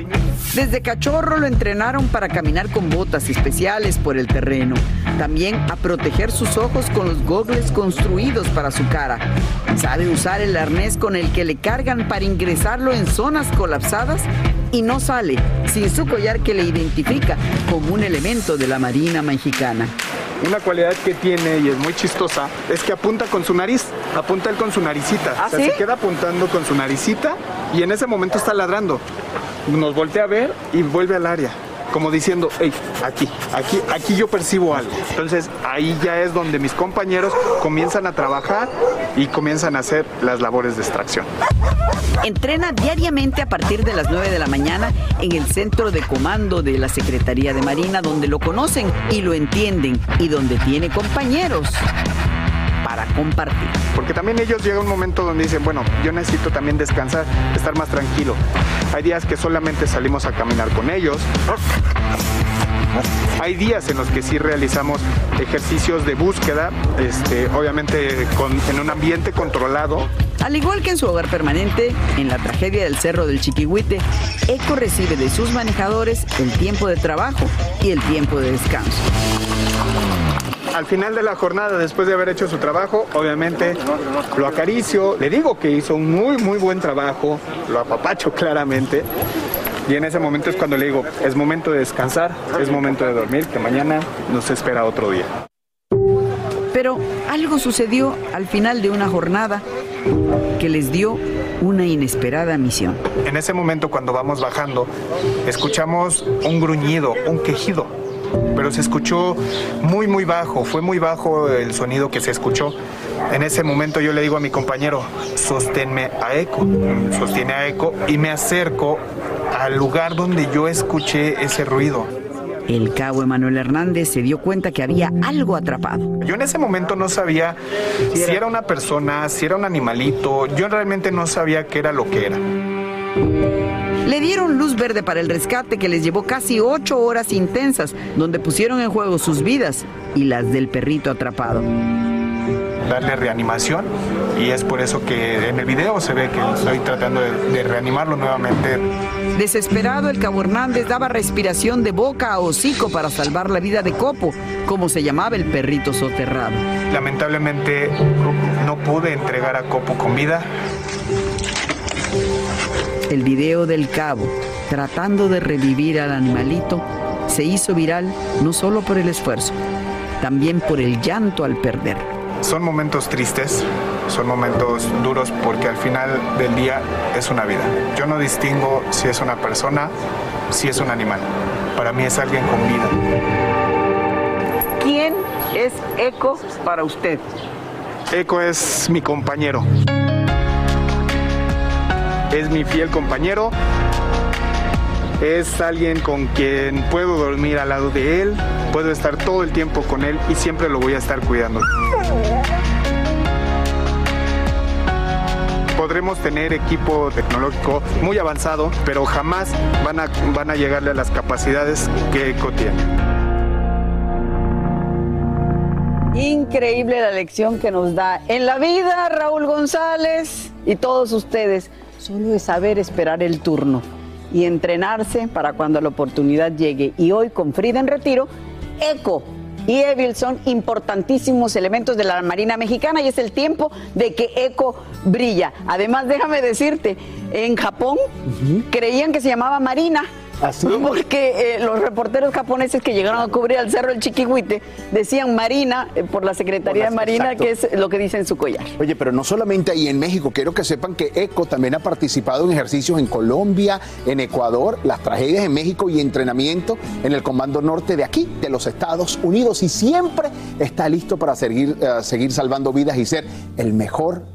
Desde cachorro lo entrenaron para caminar con botas especiales por el terreno. También a proteger sus ojos con los gogles construidos para su cara. Sabe usar el arnés con el que le cargan para ingresarlo en zonas colapsadas y no sale sin su collar que le identifica como un elemento de la Marina Mexicana. Una cualidad que tiene y es muy chistosa es que apunta con su nariz, apunta él con su naricita. ¿Ah, o sea, sí? se queda apuntando con su naricita y en ese momento está ladrando. Nos voltea a ver y vuelve al área. Como diciendo, hey, aquí, aquí, aquí yo percibo algo. Entonces ahí ya es donde mis compañeros comienzan a trabajar y comienzan a hacer las labores de extracción. Entrena diariamente a partir de las 9 de la mañana en el centro de comando de la Secretaría de Marina, donde lo conocen y lo entienden y donde tiene compañeros para compartir. Porque también ellos llega un momento donde dicen, bueno, yo necesito también descansar, estar más tranquilo. Hay días que solamente salimos a caminar con ellos. Hay días en los que sí realizamos ejercicios de búsqueda, este, obviamente con- en un ambiente controlado. Al igual que en su hogar permanente, en la tragedia del Cerro del Chiquihuite, Eco recibe de sus manejadores el tiempo de trabajo y el tiempo de descanso. Al final de la jornada, después de haber hecho su trabajo, obviamente lo acaricio, le digo que hizo un muy, muy buen trabajo, lo apapacho claramente. Y en ese momento es cuando le digo, es momento de descansar, es momento de dormir, que mañana nos espera otro día. Pero algo sucedió al final de una jornada que les dio una inesperada misión. En ese momento cuando vamos bajando, escuchamos un gruñido, un quejido, pero se escuchó muy muy bajo, fue muy bajo el sonido que se escuchó. En ese momento yo le digo a mi compañero, sosténme a eco, sostiene a eco y me acerco al lugar donde yo escuché ese ruido. El cabo Emanuel Hernández se dio cuenta que había algo atrapado. Yo en ese momento no sabía si era una persona, si era un animalito, yo realmente no sabía qué era lo que era. Le dieron luz verde para el rescate que les llevó casi ocho horas intensas, donde pusieron en juego sus vidas y las del perrito atrapado darle reanimación y es por eso que en el video se ve que estoy tratando de, reanimarlo nuevamente. Desesperado, el Cabo Hernández daba respiración de boca a hocico para salvar la vida de Copo, como se llamaba el perrito soterrado. Lamentablemente no pude entregar a Copo con vida. El video del cabo, tratando de revivir al animalito, se hizo viral no solo por el esfuerzo, también por el llanto al perder. Son momentos tristes, son momentos duros porque al final del día es una vida. Yo no distingo si es una persona, si es un animal. Para mí es alguien con vida. ¿Quién es Eco para usted? Eco es mi compañero. Es mi fiel compañero. Es alguien con quien puedo dormir al lado de él, puedo estar todo el tiempo con él y siempre lo voy a estar cuidando. Podremos tener equipo tecnológico muy avanzado, pero jamás van a, van a llegarle a las capacidades que ECO tiene. Increíble la lección que nos da en la vida Raúl González y todos ustedes. Solo es saber esperar el turno y entrenarse para cuando la oportunidad llegue. Y hoy con Frida en retiro, ECO y Evil son importantísimos elementos de la Marina Mexicana y es el tiempo de que ECO brilla. Además, déjame decirte, en Japón creían que se llamaba Marina porque eh, los reporteros japoneses que llegaron a cubrir al cerro del Chiquihuite decían Marina eh, por la Secretaría de Marina, que es lo que dice en su collar. Oye, pero no solamente ahí en México, quiero que sepan que ECO también ha participado en ejercicios en Colombia, en Ecuador, las tragedias en México y entrenamiento en el Comando Norte de aquí, de los Estados Unidos, y siempre está listo para seguir, eh, seguir salvando vidas y ser el mejor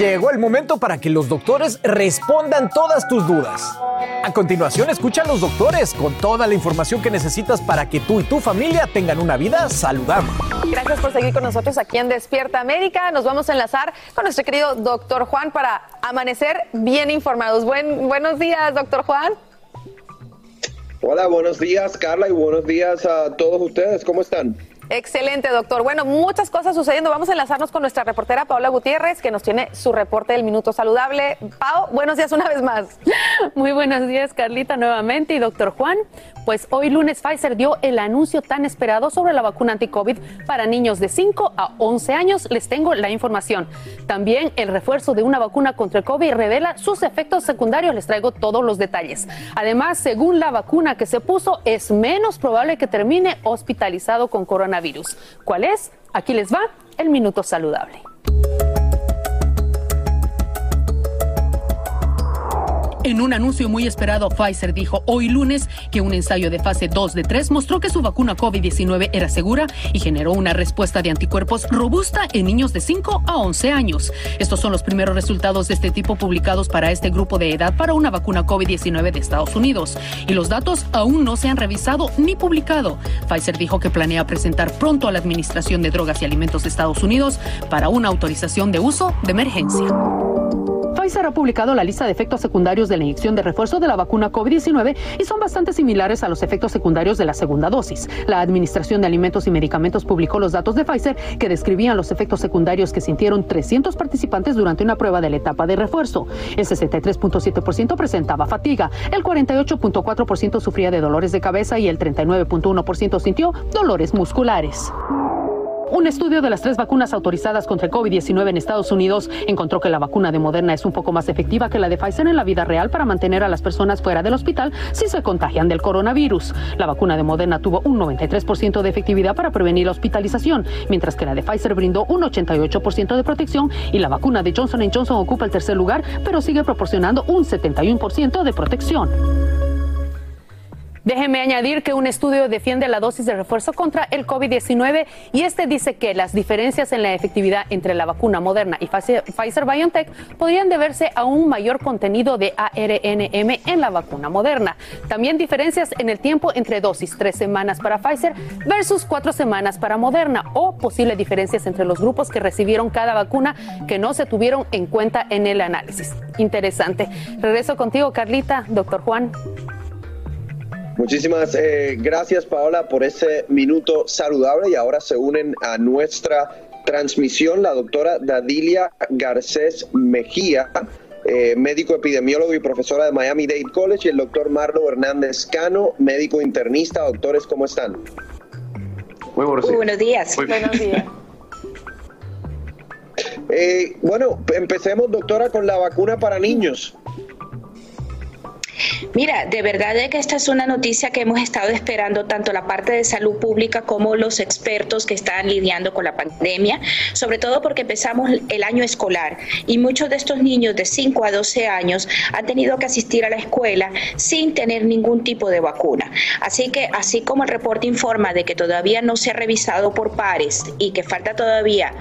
Llegó el momento para que los doctores respondan todas tus dudas. A continuación, escucha a los doctores con toda la información que necesitas para que tú y tu familia tengan una vida saludable. Gracias por seguir con nosotros aquí en Despierta América. Nos vamos a enlazar con nuestro querido doctor Juan para amanecer bien informados. Buen, buenos días, doctor Juan. Hola, buenos días, Carla, y buenos días a todos ustedes. ¿Cómo están? Excelente, doctor. Bueno, muchas cosas sucediendo. Vamos a enlazarnos con nuestra reportera Paola Gutiérrez, que nos tiene su reporte del Minuto Saludable. Pao, buenos días una vez más. Muy buenos días, Carlita, nuevamente. Y doctor Juan, pues hoy lunes Pfizer dio el anuncio tan esperado sobre la vacuna anti-COVID para niños de 5 a 11 años. Les tengo la información. También el refuerzo de una vacuna contra el COVID revela sus efectos secundarios. Les traigo todos los detalles. Además, según la vacuna que se puso, es menos probable que termine hospitalizado con coronavirus virus. ¿Cuál es? Aquí les va el minuto saludable. En un anuncio muy esperado, Pfizer dijo hoy lunes que un ensayo de fase 2 de 3 mostró que su vacuna COVID-19 era segura y generó una respuesta de anticuerpos robusta en niños de 5 a 11 años. Estos son los primeros resultados de este tipo publicados para este grupo de edad para una vacuna COVID-19 de Estados Unidos. Y los datos aún no se han revisado ni publicado. Pfizer dijo que planea presentar pronto a la Administración de Drogas y Alimentos de Estados Unidos para una autorización de uso de emergencia. Pfizer ha publicado la lista de efectos secundarios de la inyección de refuerzo de la vacuna COVID-19 y son bastante similares a los efectos secundarios de la segunda dosis. La Administración de Alimentos y Medicamentos publicó los datos de Pfizer que describían los efectos secundarios que sintieron 300 participantes durante una prueba de la etapa de refuerzo. El 63.7% presentaba fatiga, el 48.4% sufría de dolores de cabeza y el 39.1% sintió dolores musculares. Un estudio de las tres vacunas autorizadas contra el COVID-19 en Estados Unidos encontró que la vacuna de Moderna es un poco más efectiva que la de Pfizer en la vida real para mantener a las personas fuera del hospital si se contagian del coronavirus. La vacuna de Moderna tuvo un 93% de efectividad para prevenir la hospitalización, mientras que la de Pfizer brindó un 88% de protección y la vacuna de Johnson Johnson ocupa el tercer lugar, pero sigue proporcionando un 71% de protección. Déjeme añadir que un estudio defiende la dosis de refuerzo contra el COVID-19 y este dice que las diferencias en la efectividad entre la vacuna Moderna y Pfizer BioNTech podrían deberse a un mayor contenido de ARNM en la vacuna Moderna. También diferencias en el tiempo entre dosis, tres semanas para Pfizer versus cuatro semanas para Moderna o posibles diferencias entre los grupos que recibieron cada vacuna que no se tuvieron en cuenta en el análisis. Interesante. Regreso contigo, Carlita, doctor Juan. Muchísimas eh, gracias, Paola, por ese minuto saludable y ahora se unen a nuestra transmisión la doctora Dadilia Garcés Mejía, eh, médico epidemiólogo y profesora de Miami Dade College, y el doctor Marlo Hernández Cano, médico internista. Doctores, ¿cómo están? Muy buenos días. buenos días. Eh, bueno, empecemos, doctora, con la vacuna para niños. Mira, de verdad que esta es una noticia que hemos estado esperando tanto la parte de salud pública como los expertos que están lidiando con la pandemia, sobre todo porque empezamos el año escolar y muchos de estos niños de 5 a 12 años han tenido que asistir a la escuela sin tener ningún tipo de vacuna. Así que así como el reporte informa de que todavía no se ha revisado por pares y que falta todavía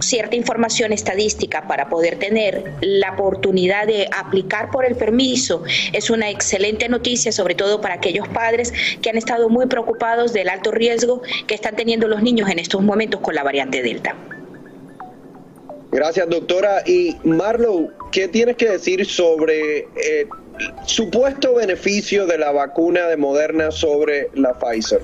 cierta información estadística para poder tener la oportunidad de aplicar por el permiso es una excelente noticia, sobre todo para aquellos padres que han estado muy preocupados del alto riesgo que están teniendo los niños en estos momentos con la variante Delta. Gracias, doctora. Y Marlow, ¿qué tienes que decir sobre el eh, supuesto beneficio de la vacuna de Moderna sobre la Pfizer?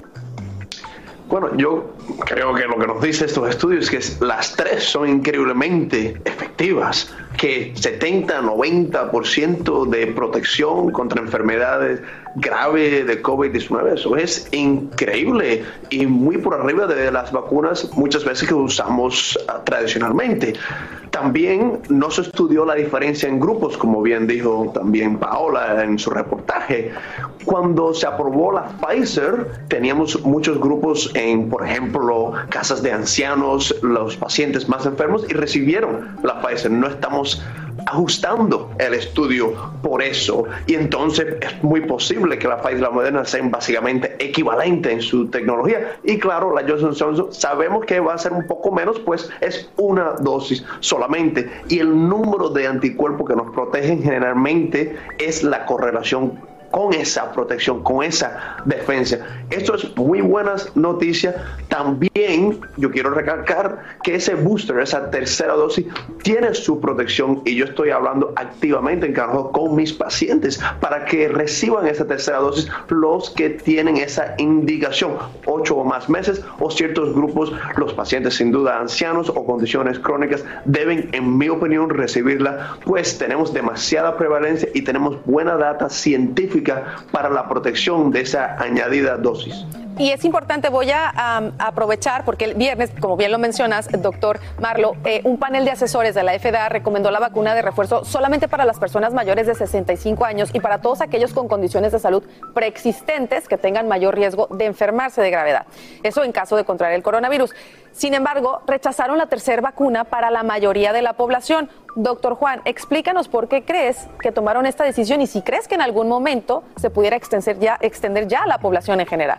Bueno, yo creo que lo que nos dice estos estudios es que las tres son increíblemente efectivas, que 70-90% de protección contra enfermedades graves de COVID-19, eso es increíble y muy por arriba de las vacunas muchas veces que usamos ah, tradicionalmente. También no se estudió la diferencia en grupos, como bien dijo también Paola en su reportaje. Cuando se aprobó la Pfizer, teníamos muchos grupos en, por ejemplo, casas de ancianos, los pacientes más enfermos, y recibieron la Pfizer. No estamos ajustando el estudio por eso. Y entonces es muy posible que la Pfizer y la Moderna sean básicamente equivalentes en su tecnología. Y claro, la Johnson Johnson sabemos que va a ser un poco menos, pues es una dosis solamente. Y el número de anticuerpos que nos protegen generalmente es la correlación con esa protección, con esa defensa. Esto es muy buenas noticias. También yo quiero recalcar que ese booster, esa tercera dosis, tiene su protección y yo estoy hablando activamente en encargado con mis pacientes para que reciban esa tercera dosis los que tienen esa indicación, ocho o más meses o ciertos grupos, los pacientes sin duda ancianos o condiciones crónicas deben, en mi opinión, recibirla, pues tenemos demasiada prevalencia y tenemos buena data científica para la protección de esa añadida dosis. Y es importante, voy a aprovechar, porque el viernes, como bien lo mencionas, doctor Marlo, eh, un panel de asesores de la FDA recomendó la vacuna de refuerzo solamente para las personas mayores de 65 años y para todos aquellos con condiciones de salud preexistentes que tengan mayor riesgo de enfermarse de gravedad. Eso en caso de contraer el coronavirus. Sin embargo, rechazaron la tercera vacuna para la mayoría de la población. Doctor Juan, explícanos por qué crees que tomaron esta decisión y si crees que en algún momento se pudiera extender ya, extender ya a la población en general.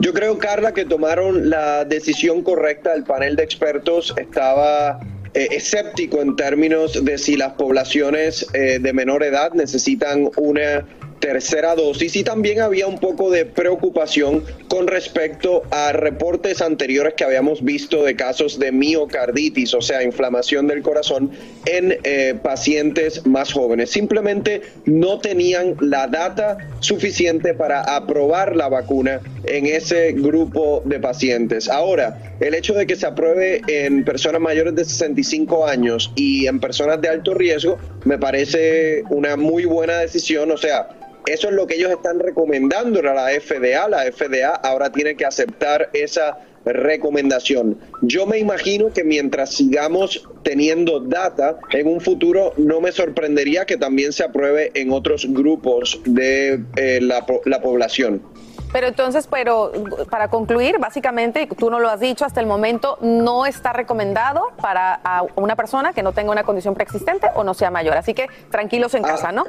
Yo creo, Carla, que tomaron la decisión correcta. El panel de expertos estaba eh, escéptico en términos de si las poblaciones eh, de menor edad necesitan una tercera dosis y también había un poco de preocupación con respecto a reportes anteriores que habíamos visto de casos de miocarditis, o sea, inflamación del corazón en eh, pacientes más jóvenes. Simplemente no tenían la data suficiente para aprobar la vacuna en ese grupo de pacientes. Ahora, el hecho de que se apruebe en personas mayores de 65 años y en personas de alto riesgo me parece una muy buena decisión, o sea, eso es lo que ellos están recomendando a la FDA. La FDA ahora tiene que aceptar esa recomendación. Yo me imagino que mientras sigamos teniendo data, en un futuro no me sorprendería que también se apruebe en otros grupos de eh, la, la población. Pero entonces, pero para concluir, básicamente, tú no lo has dicho hasta el momento, no está recomendado para una persona que no tenga una condición preexistente o no sea mayor. Así que tranquilos en ah, casa, ¿no?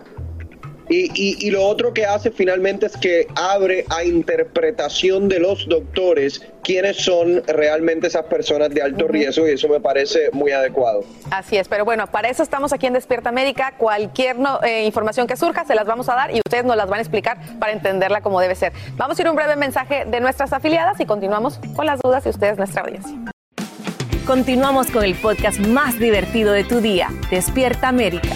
Y, lo otro que hace finalmente es que abre a interpretación de los doctores quiénes son realmente esas personas de alto riesgo y eso me parece muy adecuado. Así es, pero bueno, para eso estamos aquí en Despierta América. Cualquier eh, información que surja se las vamos a dar y ustedes nos las van a explicar para entenderla como debe ser. Vamos a ir un breve mensaje de nuestras afiliadas y continuamos con las dudas y ustedes nuestra audiencia. Continuamos con el podcast más divertido de tu día, Despierta América.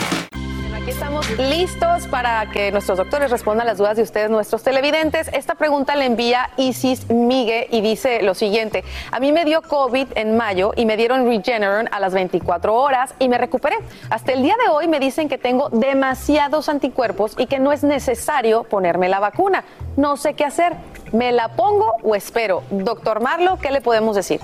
Listos para que nuestros doctores respondan las dudas de ustedes, nuestros televidentes. Esta pregunta la envía Isis Migue y dice lo siguiente. A mí me dio COVID en mayo y me dieron Regeneron a las 24 horas y me recuperé. Hasta el día de hoy me dicen que tengo demasiados anticuerpos y que no es necesario ponerme la vacuna. No sé qué hacer. ¿Me la pongo o espero? Doctor Marlo, ¿qué le podemos decir?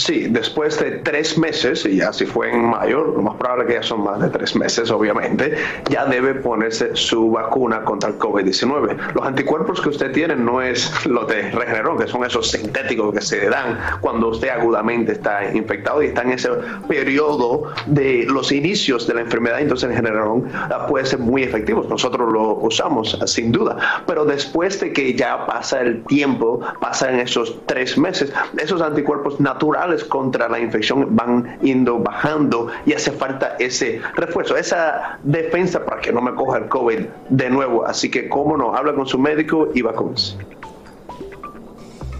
Sí, después de tres meses, y ya si fue en mayo, lo más probable que ya son más de tres meses, obviamente, ya debe ponerse su vacuna contra el COVID-19. Los anticuerpos que usted tiene no es los de Regeneron, que son esos sintéticos que se dan cuando usted agudamente está infectado y está en ese periodo de los inicios de la enfermedad, entonces el Regeneron puede ser muy efectivo. Nosotros lo usamos, sin duda, pero después de que ya pasa el tiempo, pasan esos tres meses, esos anticuerpos naturales contra la infección van yendo bajando y hace falta ese refuerzo, esa defensa para que no me coja el COVID de nuevo. Así que, cómo no, habla con su médico y vacúnese.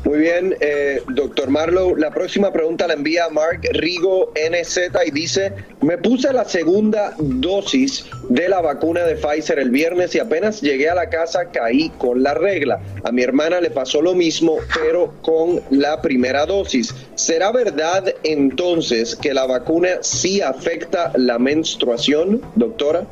Muy bien, eh, doctor Marlow. La próxima pregunta la envía Mark Rigo NZ y dice, me puse la segunda dosis de la vacuna de Pfizer el viernes y apenas llegué a la casa caí con la regla. A mi hermana le pasó lo mismo, pero con la primera dosis. ¿Será verdad entonces que la vacuna sí afecta la menstruación, doctora?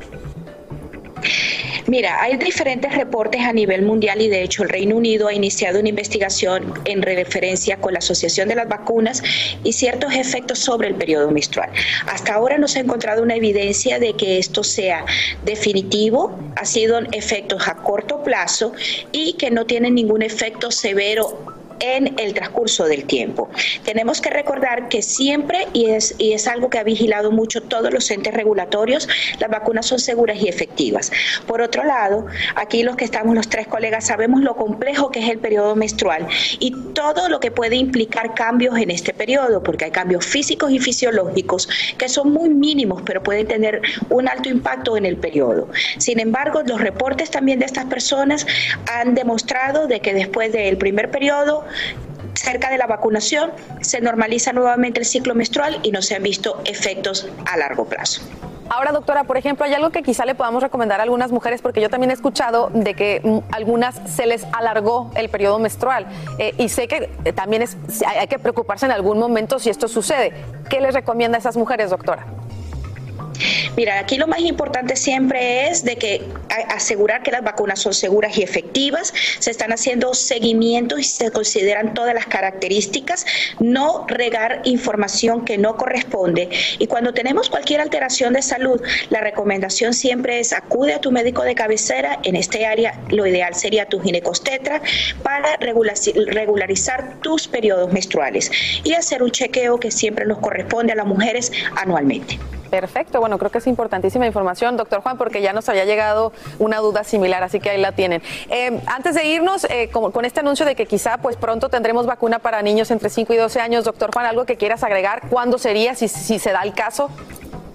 Mira, hay diferentes reportes a nivel mundial y de hecho el Reino Unido ha iniciado una investigación en referencia con la Asociación de las Vacunas y ciertos efectos sobre el periodo menstrual. Hasta ahora no se ha encontrado una evidencia de que esto sea definitivo, ha sido efectos a corto plazo y que no tienen ningún efecto severo en el transcurso del tiempo. Tenemos que recordar que siempre, y es, y es algo que ha vigilado mucho todos los entes regulatorios, las vacunas son seguras y efectivas. Por otro lado, aquí los que estamos, los tres colegas, sabemos lo complejo que es el periodo menstrual y todo lo que puede implicar cambios en este periodo, porque hay cambios físicos y fisiológicos que son muy mínimos, pero pueden tener un alto impacto en el periodo. Sin embargo, los reportes también de estas personas han demostrado de que después del primer periodo cerca de la vacunación se normaliza nuevamente el ciclo menstrual y no se han visto efectos a largo plazo. Ahora, doctora, por ejemplo, hay algo que quizá le podamos recomendar a algunas mujeres, porque yo también he escuchado de que mm, algunas se les alargó el periodo menstrual eh, y sé que eh, también hay que preocuparse en algún momento si esto sucede. ¿Qué les recomienda a esas mujeres, doctora? Mira, aquí lo más importante siempre es de que asegurar que las vacunas son seguras y efectivas, se están haciendo seguimientos y se consideran todas las características, no regar información que no corresponde. Y cuando tenemos cualquier alteración de salud, la recomendación siempre es acude a tu médico de cabecera, en este área lo ideal sería tu ginecostetra, para regularizar tus periodos menstruales y hacer un chequeo que siempre nos corresponde a las mujeres anualmente. Perfecto, bueno, creo que es importantísima información, doctor Juan, porque ya nos había llegado una duda similar, así que ahí la tienen. Eh, antes de irnos, eh, con, este anuncio de que quizá pues pronto tendremos vacuna para niños entre 5 y 12 años, doctor Juan, ¿algo que quieras agregar? ¿Cuándo sería, si, si se da el caso?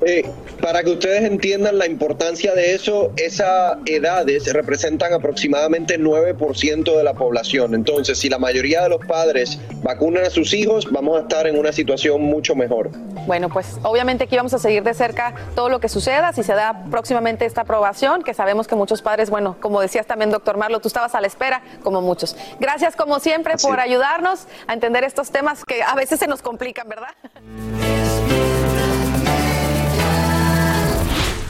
Eh, para que ustedes entiendan la importancia de eso, esas edades representan aproximadamente 9% de la población. Entonces, si la mayoría de los padres vacunan a sus hijos, vamos a estar en una situación mucho mejor. Bueno, pues obviamente aquí vamos a seguir de cerca todo lo que suceda, si se da próximamente esta aprobación, que sabemos que muchos padres, bueno, como decías también, doctor Marlo, tú estabas a la espera, como muchos. Gracias, como siempre, por ayudarnos a entender estos temas que a veces se nos complican, ¿verdad?